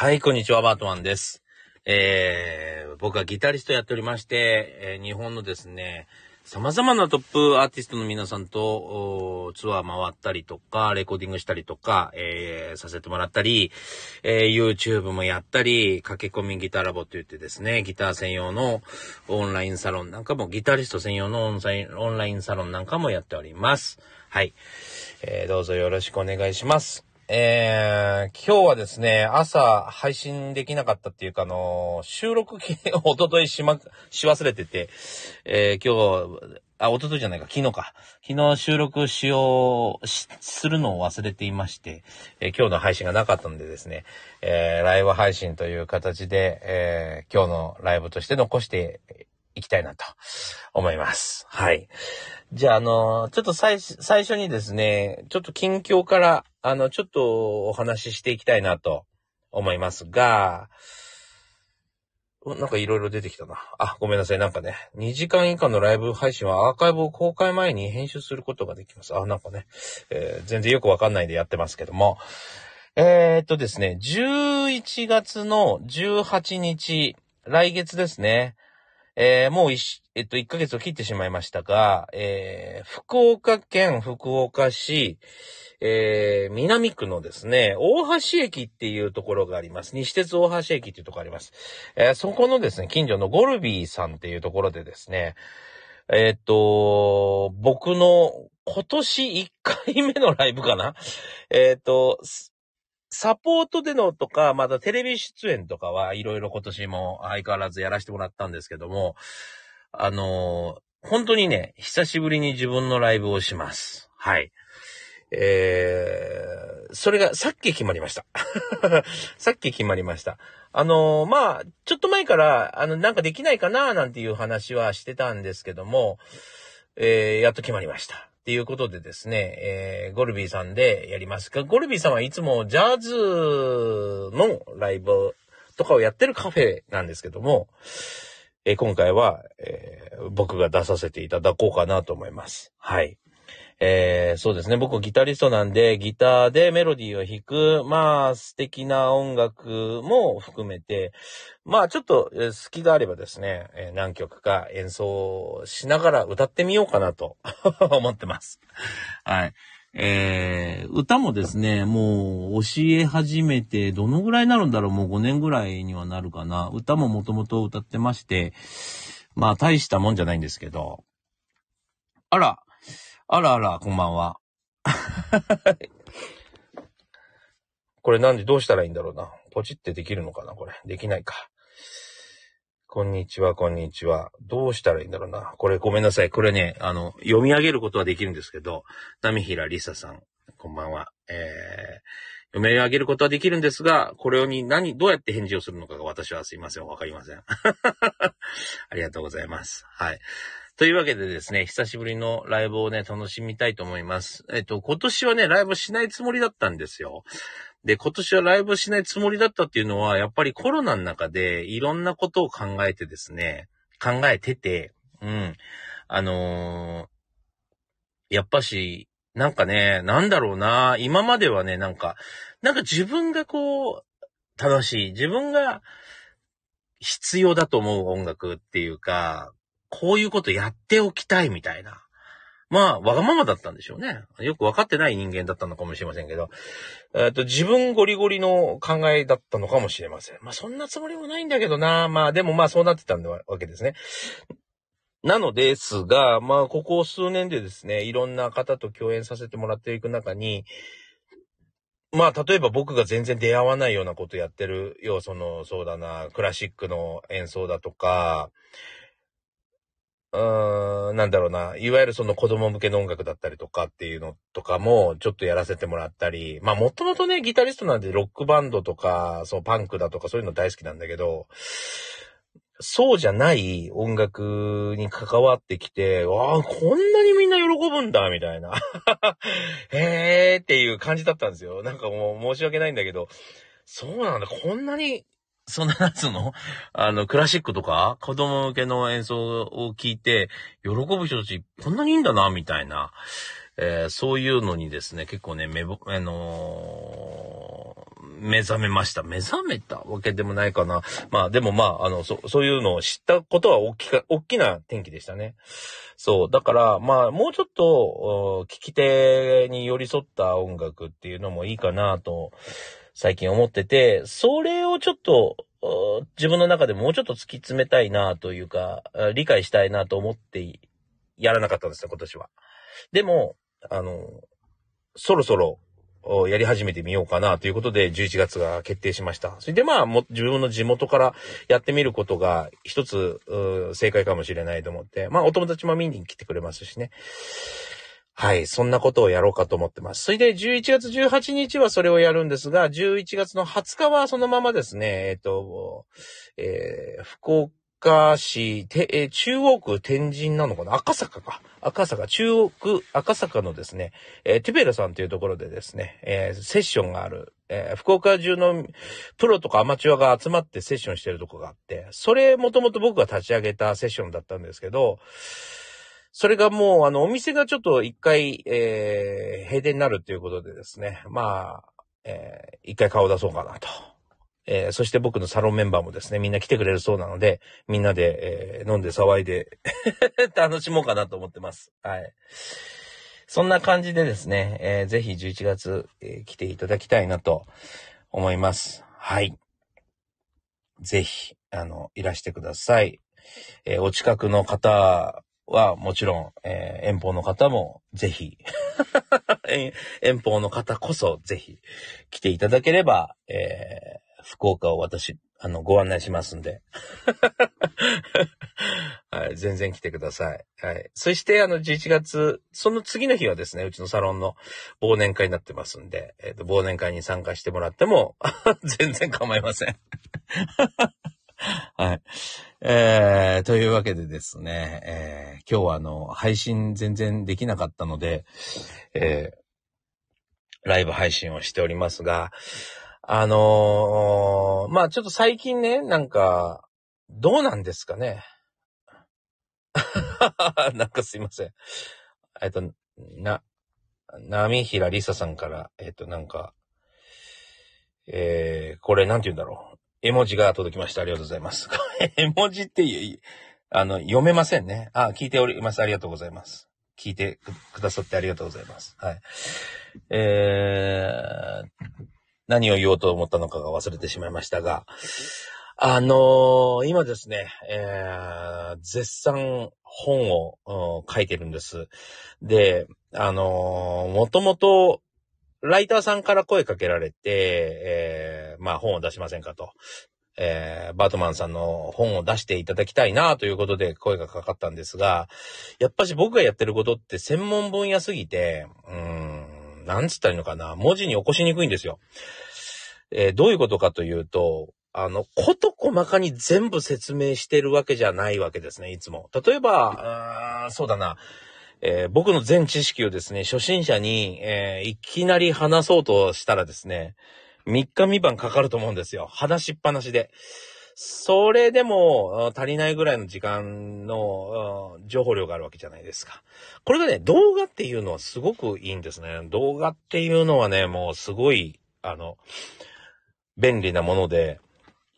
はい、こんにちは、バートマンです。えー、僕はギタリストやっておりまして、えー日本のですね、様々なトップアーティストの皆さんとツアー回ったりとか、レコーディングしたりとか、えーさせてもらったり、えー YouTube もやったり、駆け込みギターラボと言ってですね、ギター専用のオンラインサロンなんかも、ギタリスト専用のオンサイオンラインサロンなんかもやっております。はい。えーどうぞよろしくお願いします。えー、今日はですね、朝配信できなかったっていうか、あのー収録機、おとといしま、し忘れてて、えー今日、あ、おとといじゃないか、昨日か。昨日収録しよう、し、するのを忘れていまして、えー今日の配信がなかったのでですね、えーライブ配信という形で、えー今日のライブとして残していきたいなと思います。はい。じゃあ、あの、ちょっと最初、最初にですね、ちょっと近況から、あの、ちょっとお話ししていきたいなと思いますが、なんかいろいろ出てきたな。あ、ごめんなさい。なんかね、2時間以下のライブ配信はアーカイブを公開前に編集することができます。あ、なんかね、えー全然よくわかんないんでやってますけども。えー、っとですね、11月の18日、来月ですね。えーもう一、えっと、1ヶ月を切ってしまいましたが、えー福岡県福岡市、えー南区のですね、大橋駅っていうところがあります。西鉄大橋駅っていうところがあります。えそこのですね、近所のゴルビーさんっていうところでですね、えっと、僕の今年1回目のライブかなえっと、サポートでのとか、またテレビ出演とかはいろいろ今年も相変わらずやらせてもらったんですけども、あのー本当にね、久しぶりに自分のライブをします。はい。えー、それがさっき決まりました。さっき決まりました。あのーまあ、ちょっと前から、あの、なんかできないかななんていう話はしてたんですけども、えー、やっと決まりました。っていうことでですね、えー、ゴルビーさんでやりますが、ゴルビーさんはいつもジャズのライブとかをやってるカフェなんですけども、えー今回は、えー僕が出させていただこうかなと思います。はい。えーそうですね。僕ギタリストなんで、ギターでメロディーを弾く、まあ素敵な音楽も含めて、まあちょっとえー好きがあればですね、えー何曲か演奏しながら歌ってみようかなと 思ってます。はい。えー、歌もですね、もう教え始めて、どのぐらいになるんだろう？もう5年ぐらいにはなるかな。歌ももともと歌ってまして、まあ大したもんじゃないんですけど。あら、あらあら、こんばんは。これなんでどうしたらいいんだろうな。ポチってできるのかなこれ。できないか。こんにちは、こんにちは。どうしたらいいんだろうな。これごめんなさい。これね、あの、読み上げることはできるんですけど、波平りささん、こんばんは。えー、読み上げることはできるんですが、これに何、どうやって返事をするのかが私はすいません。わかりません。ありがとうございます。はい。というわけでですね、久しぶりのライブをね、楽しみたいと思います。えっと、今年はね、ライブしないつもりだったんですよ。で、今年はライブしないつもりだったっていうのは、やっぱりコロナの中でいろんなことを考えてですね、考えてて、うん。あのーやっぱし、なんかね、なんだろうな、今まではね、なんか、なんか自分がこう、楽しい、自分が必要だと思う音楽っていうか、こういうことやっておきたいみたいな。まあ、わがままだったんでしょうね。よくわかってない人間だったのかもしれませんけど。えっ、と、自分ゴリゴリの考えだったのかもしれません。まあ、そんなつもりもないんだけどな。まあ、でもまあ、そうなってたんだわけですね。なのですが、まあ、ここ数年でですね、いろんな方と共演させてもらっていく中に、まあ、例えば僕が全然出会わないようなことやってるよ、その、そうだな、クラシックの演奏だとか、うん、なんだろうな、いわゆるその子供向けの音楽だったりとかっていうのとかもちょっとやらせてもらったり、まあもともとね、ギタリストなんでロックバンドとか、そうパンクだとかそういうの大好きなんだけど、そうじゃない音楽に関わってきて、わあ、こんなにみんな喜ぶんだ、みたいな。へえーっていう感じだったんですよ。なんかもう申し訳ないんだけど、そうなんだ、こんなに、そんなやつの、あの、クラシックとか、子供向けの演奏を聞いて、喜ぶ人たち、こんなにいいんだな、みたいな。えーそういうのにですね、結構ね、めぼ、あのー目覚めました。目覚めたわけでもないかな。まあでもまあ、あの、そ、そういうのを知ったことは大きか、大きな転機でしたね。そう。だから、まあ、もうちょっと、聞き手に寄り添った音楽っていうのもいいかなと、最近思ってて、それをちょっと、自分の中でもうちょっと突き詰めたいなというか、理解したいなと思ってやらなかったんですよ、今年は。でも、あの、そろそろやり始めてみようかなということで11月が決定しました。それでまあも自分の地元からやってみることが一つ正解かもしれないと思って、まあお友達も見に来てくれますしね。はい、そんなことをやろうかと思ってます。それで11月18日はそれをやるんですが、11月の20日はそのままですね、えっ、と、えー、福岡市、て、え中央区天神なのかな？赤坂か。赤坂、中央区赤坂のですね、えー、ティベラさんというところでですね、え、セッションがある、え、福岡中のプロとかアマチュアが集まってセッションしてるとこがあって、それもともと僕が立ち上げたセッションだったんですけど、それがもう、あの、お店がちょっと一回、えー、閉店になるっていうことでですね、まあ、えー、一回顔出そうかなと。えー、そして僕のサロンメンバーもですね、みんな来てくれるそうなので、みんなで、えー、飲んで騒いで 楽しもうかなと思ってます。はい。そんな感じでですね、えー、ぜひ11月、えー、来ていただきたいなと思います。はい。ぜひ、あの、いらしてください。えー、お近くの方はもちろん、えー、遠方の方もぜひ 遠方の方こそぜひ来ていただければ、えー、福岡を私、あの、ご案内しますんで。はい、全然来てください。はい。そして、あの、11月、その次の日はですね、うちのサロンの忘年会になってますんで、え、ー、と、忘年会に参加してもらっても 全然構いません はい。えー、というわけでですね、えー、今日はあの、配信全然できなかったので、えー、ライブ配信をしておりますが、あのー、まあちょっと最近ね、なんか、どうなんですかね？なんかすいません。えっと、な、波平りささんから、えっと、なんか、えー、これなんて言うんだろう？絵文字が届きました。ありがとうございます。絵文字ってあの、読めませんね。あ、聞いております。ありがとうございます。聞いてくださってありがとうございます。はい。えー、何を言おうと思ったのかが忘れてしまいましたが、あのー、今ですね、えー、絶賛本を、書いてるんです。で、あのー、もともと、ライターさんから声かけられて、えー、まあ本を出しませんかと。えー、バートマンさんの本を出していただきたいなということで声がかかったんですが、やっぱし僕がやってることって専門分野すぎて、うーん、なんつったらいいのかな、文字に起こしにくいんですよ。えー、どういうことかというと、あの、こと細かに全部説明してるわけじゃないわけですね、いつも。例えば、そうだな、えー、僕の全知識をですね、初心者に、えー、いきなり話そうとしたらですね、3日3晩かかると思うんですよ。話しっぱなしで。それでも足りないぐらいの時間の情報量があるわけじゃないですか。これがね、動画っていうのはすごくいいんですね。動画っていうのはね、もうすごい、あの、便利なもので、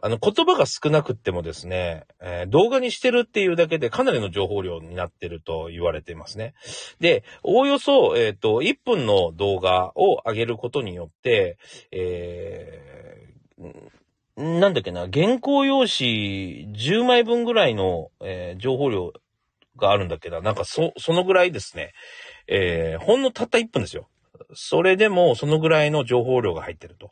あの、言葉が少なくってもですね、えー、動画にしてるっていうだけでかなりの情報量になってると言われていますね。で、おおよそ、えっ、ー、と、1分の動画を上げることによって、えーなんだっけな、原稿用紙10枚分ぐらいの、え、情報量があるんだけど、なんかそ、そのぐらいですね。えー、ほんのたった1分ですよ。それでもそのぐらいの情報量が入ってると。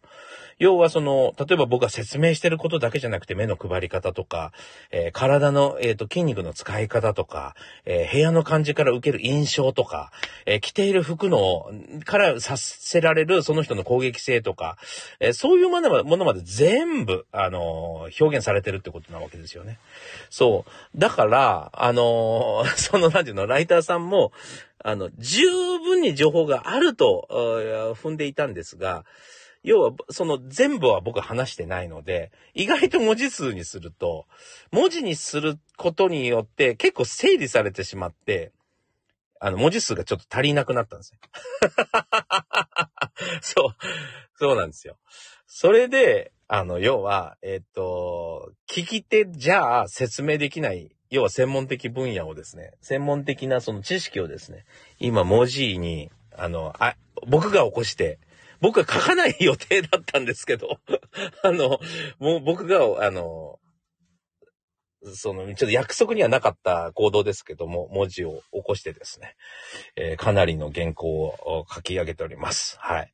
要はその、例えば僕が説明してることだけじゃなくて目の配り方とか、えー、体の、えーと、筋肉の使い方とか、えー、部屋の感じから受ける印象とか、えー、着ている服の、からさせられるその人の攻撃性とか、えそういうものまで全部、あの表現されてるってことなわけですよね。そう。だから、あの その、なんていうの、ライターさんも、あの、十分に情報があると、踏んでいたんですが、要は、その全部は僕話してないので、意外と文字数にすると、文字にすることによって結構整理されてしまって、あの、文字数がちょっと足りなくなったんですよ。そう。そうなんですよ。それで、あの、要は、えっと、聞き手じゃあ説明できない、要は専門的分野をですね、専門的なその知識をですね、今文字に、あの、あ、僕が起こして、僕は書かない予定だったんですけど、あの、もう僕が、あの、その、ちょっと約束にはなかった行動ですけども、文字を起こしてですね、えーかなりの原稿を書き上げております。はい。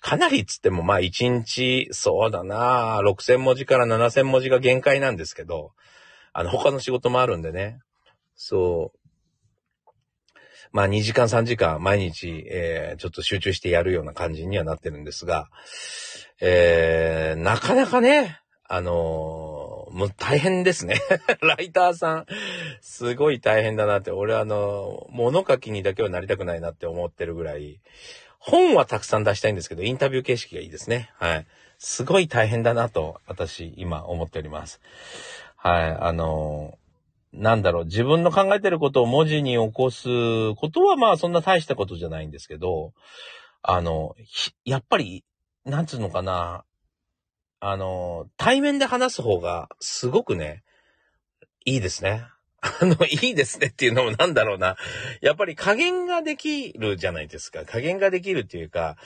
かなりっつっても、まあ1日、そうだな6000文字から7000文字が限界なんですけど、あの、他の仕事もあるんでね。そう。まあ2時間3時間毎日、えーちょっと集中してやるような感じにはなってるんですが、えーなかなかね、あのーもう大変ですね。ライターさん、すごい大変だなって、俺あの、物書きにだけはなりたくないなって思ってるぐらい、本はたくさん出したいんですけど、インタビュー形式がいいですね。はい。すごい大変だなと、私、今思っております。はい。あの、なんだろう、自分の考えてることを文字に起こすことは、まあ、そんな大したことじゃないんですけど、あの、やっぱり、なんつうのかな、あの、対面で話す方が、すごくね、いいですね。あの、いいですねっていうのもなんだろうな。やっぱり加減ができるじゃないですか。加減ができるっていうか、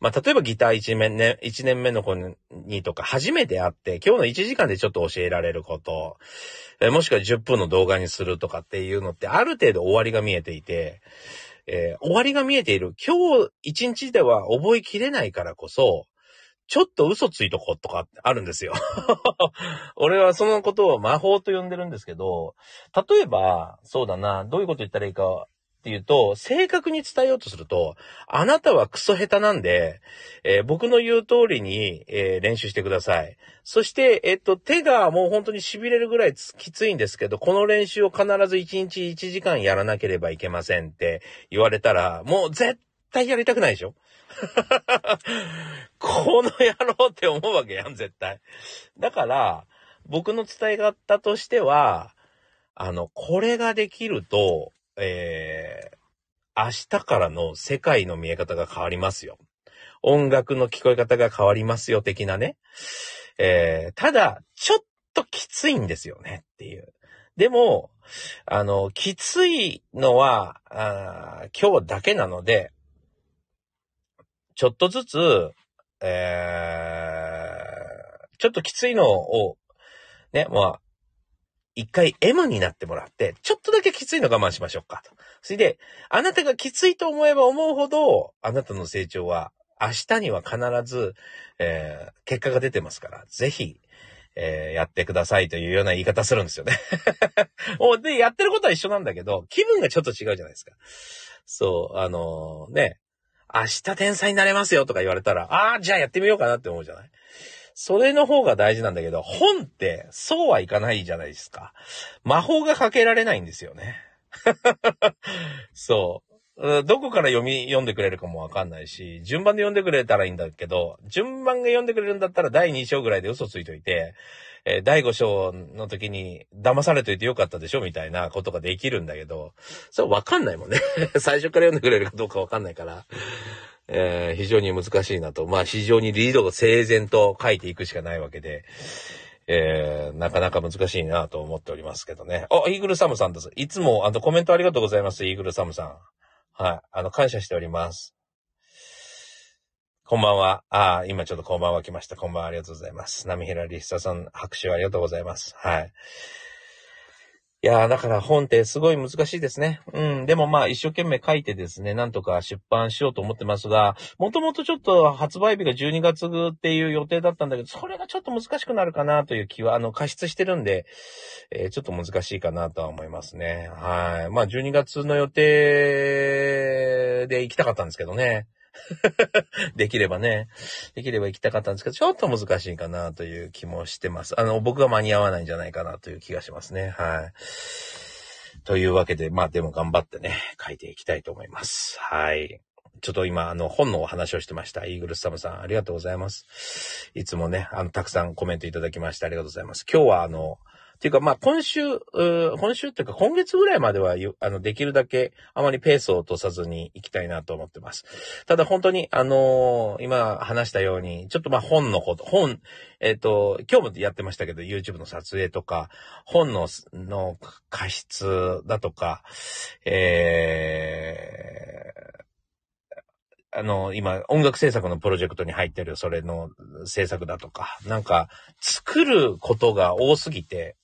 まあ、例えばギター1年ね、一年目の子にとか初めて会って、今日の1時間でちょっと教えられること、えもしくは10分の動画にするとかっていうのって、ある程度終わりが見えていて、えー終わりが見えている。今日1日では覚えきれないからこそ、ちょっと嘘ついとことかあるんですよ。俺はそのことを魔法と呼んでるんですけど、例えば、そうだな、どういうこと言ったらいいかっていうと、正確に伝えようとすると、あなたはクソ下手なんで、えー僕の言う通りに、えー練習してください。そして、えっと、手がもう本当に痺れるぐらいきついんですけど、この練習を必ず1日1時間やらなければいけませんって言われたら、もう絶対やりたくないでしょ？この野郎って思うわけやん、絶対。だから、僕の伝え方としては、あの、これができると、えー、明日からの世界の見え方が変わりますよ。音楽の聞こえ方が変わりますよ、的なね。えー、ただ、ちょっときついんですよね、っていう。でも、あの、きついのは、あ今日だけなので、ちょっとずつ、えー、ちょっときついのを、ね、まあ、一回 M になってもらって、ちょっとだけきついの我慢しましょうかと。それで、あなたがきついと思えば思うほど、あなたの成長は明日には必ず、えー結果が出てますから、ぜひ、えーやってくださいというような言い方するんですよね。おで、やってることは一緒なんだけど、気分がちょっと違うじゃないですか。そう、あのね、明日天才になれますよとか言われたら、ああ、じゃあやってみようかなって思うじゃない？それの方が大事なんだけど、本ってそうはいかないじゃないですか。魔法がかけられないんですよね。そう。どこから読み、読んでくれるかもわかんないし、順番で読んでくれたらいいんだけど、順番が読んでくれるんだったら第2章ぐらいで嘘ついといて、えー第5章の時に騙されといてよかったでしょみたいなことができるんだけど、それわかんないもんね。最初から読んでくれるかどうかわかんないから。えー非常に難しいなと。まあ、非常にリードを整然と書いていくしかないわけで、えーなかなか難しいなと思っておりますけどね。あ、イーグルサムさんです。いつも、あの、コメントありがとうございます、イーグルサムさん。はい。あの、感謝しております。こんばんは。ああ、今ちょっとこんばんは来ました。こんばんは、ありがとうございます。波平リッサさん、拍手ありがとうございます。はい。いやー、だから本ってすごい難しいですね。うん。でもまあ一生懸命書いてですね、なんとか出版しようと思ってますが、もともとちょっと発売日が12月っていう予定だったんだけど、それがちょっと難しくなるかなという気は、あの、過失してるんで、えーちょっと難しいかなとは思いますね。はい。まあ12月の予定で行きたかったんですけどね。できればね。できれば行きたかったんですけど、ちょっと難しいかなという気もしてます。あの、僕が間に合わないんじゃないかなという気がしますね。はい。というわけで、まあでも頑張ってね、書いていきたいと思います。はい。ちょっと今、あの、本のお話をしてました。イーグルスタムさん、ありがとうございます。いつもね、あの、たくさんコメントいただきましてありがとうございます。今日は、あの、ていうか、まあ、今週、今週っていうか、今月ぐらいまでは、あの、できるだけ、あまりペースを落とさずに行きたいなと思ってます。ただ、本当に、あのー、今話したように、ちょっとまあ、本のこと、本、えっ、ー、と、今日もやってましたけど、YouTube の撮影とか、本の、の過失だとか、えー、あの、今、音楽制作のプロジェクトに入ってる、それの制作だとか、なんか、作ることが多すぎて、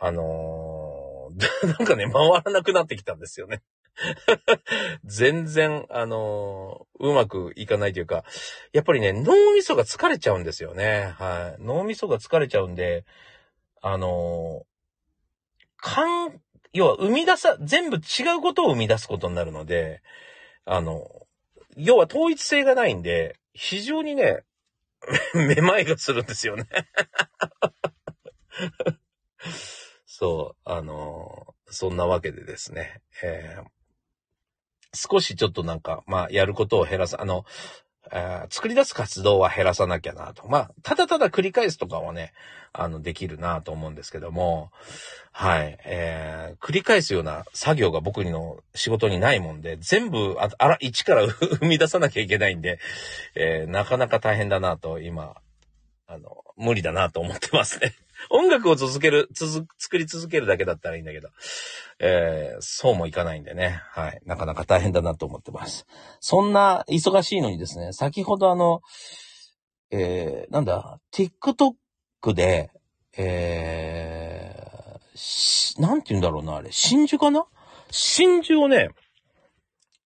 あのー、なんかね、回らなくなってきたんですよね。全然、あのー、うまくいかないというか、やっぱりね、脳みそが疲れちゃうんですよね。はい。脳みそが疲れちゃうんで、あのー、かん、要は生み出さ、全部違うことを生み出すことになるので、あの、要は統一性がないんで、非常にね、めまいがするんですよねそう、あの、そんなわけでですね、えー、少しちょっとなんか、まあ、やることを減らす、あの、えー、作り出す活動は減らさなきゃなと。まあ、ただただ繰り返すとかはね、あの、できるなと思うんですけども、はい、えー、繰り返すような作業が僕の仕事にないもんで、全部、ああら、一から 生み出さなきゃいけないんで、えー、なかなか大変だなと、今、あの、無理だなと思ってますね。音楽を続ける、続、作り続けるだけだったらいいんだけど、えー、そうもいかないんでね。はい。なかなか大変だなと思ってます。そんな忙しいのにですね、先ほどあの、えー、なんだ、TikTok で、えー、なんて言うんだろうな、あれ、真珠かな？真珠をね、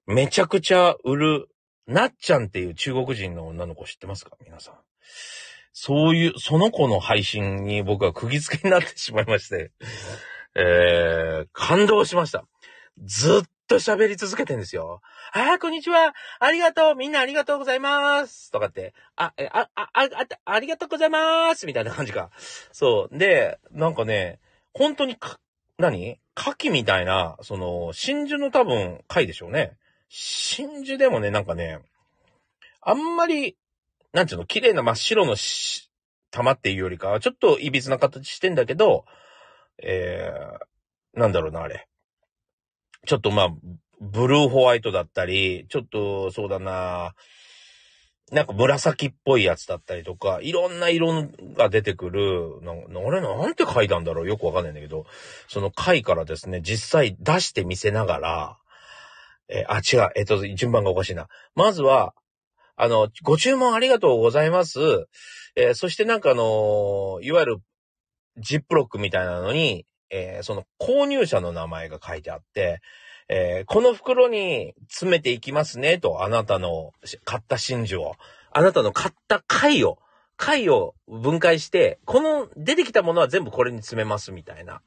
めちゃくちゃ売る、なっちゃんっていう中国人の女の子知ってますか？皆さん。そういう、その子の配信に僕は釘付けになってしまいまして、えー、感動しました。ずっと喋り続けてんですよ。ああ、こんにちは。ありがとう。みんなありがとうございます。とかって、あ、え、あ、あ、あ、あ、ありがとうございます。みたいな感じか。そう。で、なんかね、本当にか、何？牡蠣みたいな、その、真珠の多分、貝でしょうね。真珠でもね、なんかね、あんまりなんちゅうの、綺麗な真っ白の玉っていうよりかは、ちょっと歪な形してんだけど、えー、なんだろうな、あれ。ちょっとまあ、ブルーホワイトだったり、ちょっと、そうだな、なんか紫っぽいやつだったりとか、いろんな色が出てくる、な、あれなんて書いたんだろうよくわかんないんだけど、その貝からですね、実際出して見せながら、えー、あ、違う、えっ、と、順番がおかしいな。まずは、あの、ご注文ありがとうございます。えー、そしてなんかあのいわゆるジップロックみたいなのに、えー、その購入者の名前が書いてあって、え、この袋に詰めていきますねと、あなたの買った真珠を、あなたの買った貝を、貝を分解して、この出てきたものは全部これに詰めますみたいな。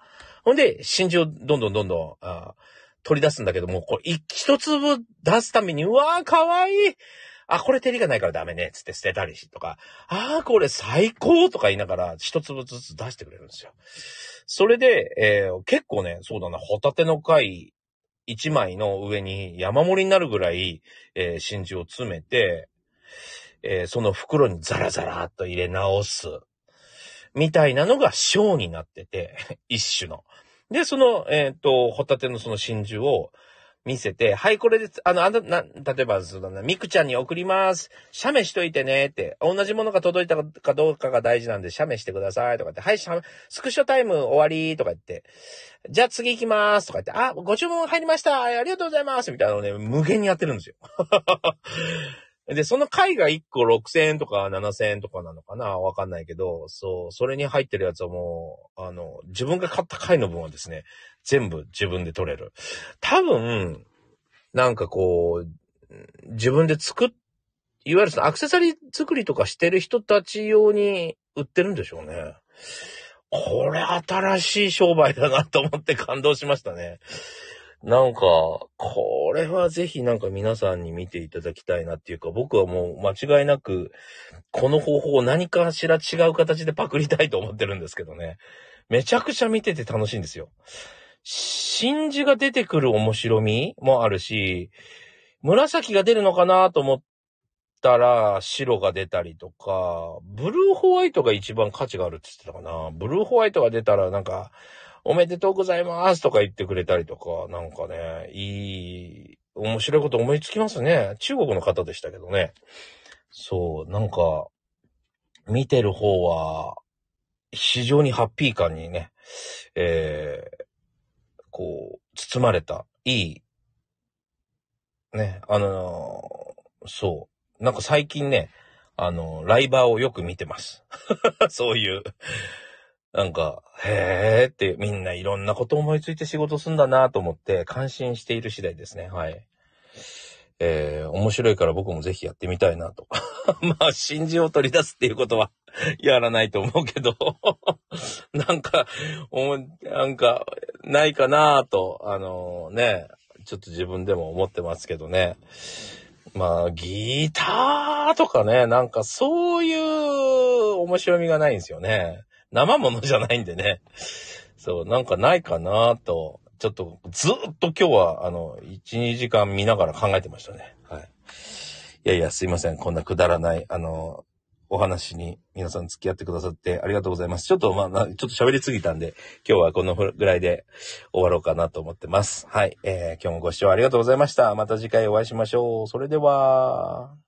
ほんで、真珠をどんどんどんどん取り出すんだけども、これ一粒出すために、うわーかわいいあ、これ照りがないからダメね、つって捨てたりしとか、ああ、これ最高とか言いながら一粒ずつ出してくれるんですよ。それで、えー、結構ね、そうだな、ホタテの貝一枚の上に山盛りになるぐらい、えー、真珠を詰めて、えー、その袋にザラザラっと入れ直す。みたいなのがショーになってて、一種の。で、その、えっ、ー、と、ホタテのその真珠を、見せて、はい、これで、あの、あの、な、例えば、そうだな、ミクちゃんに送ります。写メしといてね、って、同じものが届いたかどうかが大事なんで、写メしてください、とかって、はい、スクショタイム終わり、とか言って、じゃあ次行きます、とか言って、あ、ご注文入りました、ありがとうございます、みたいなのをね、無限にやってるんですよ。で、その貝が1個6000円とか7000円とかなのかな？わかんないけど、そう、それに入ってるやつはもう、あの、自分が買った貝の分はですね、全部自分で取れる。多分、なんかこう、自分で作っ、いわゆるそのアクセサリー作りとかしてる人たち用に売ってるんでしょうね。これ新しい商売だなと思って感動しましたね。なんか、これはぜひなんか皆さんに見ていただきたいなっていうか、僕はもう間違いなく、この方法を何かしら違う形でパクりたいと思ってるんですけどね。めちゃくちゃ見てて楽しいんですよ。真珠が出てくる面白みもあるし、紫が出るのかなと思ったら白が出たりとか、ブルーホワイトが一番価値があるって言ってたかな。ブルーホワイトが出たらなんか、おめでとうございますとか言ってくれたりとか、なんかね、いい、面白いこと思いつきますね。中国の方でしたけどね。そう、なんか、見てる方は、非常にハッピー感にね、えー、こう、包まれた、いい、ね、あのーそう。なんか最近ね、あの、ライバーをよく見てます。そういう。なんか、へーってみんないろんなこと思いついて仕事すんだなと思って感心している次第ですね。はい。えー、面白いから僕もぜひやってみたいなと。まあ、真珠を取り出すっていうことは やらないと思うけど、なんか、おなんか、ないかなと、あのね、ちょっと自分でも思ってますけどね。まあ、ギターとかね、なんかそういう面白みがないんですよね。生ものじゃないんでね。そう、なんかないかなと、ちょっとずっと今日は、あの、1、2時間見ながら考えてましたね。はい。いやいや、すいません。こんなくだらない、あの、お話に皆さん付き合ってくださってありがとうございます。ちょっとまあ、ちょっと喋りすぎたんで、今日はこのぐらいで終わろうかなと思ってます。はい。えー、今日もご視聴ありがとうございました。また次回お会いしましょう。それでは。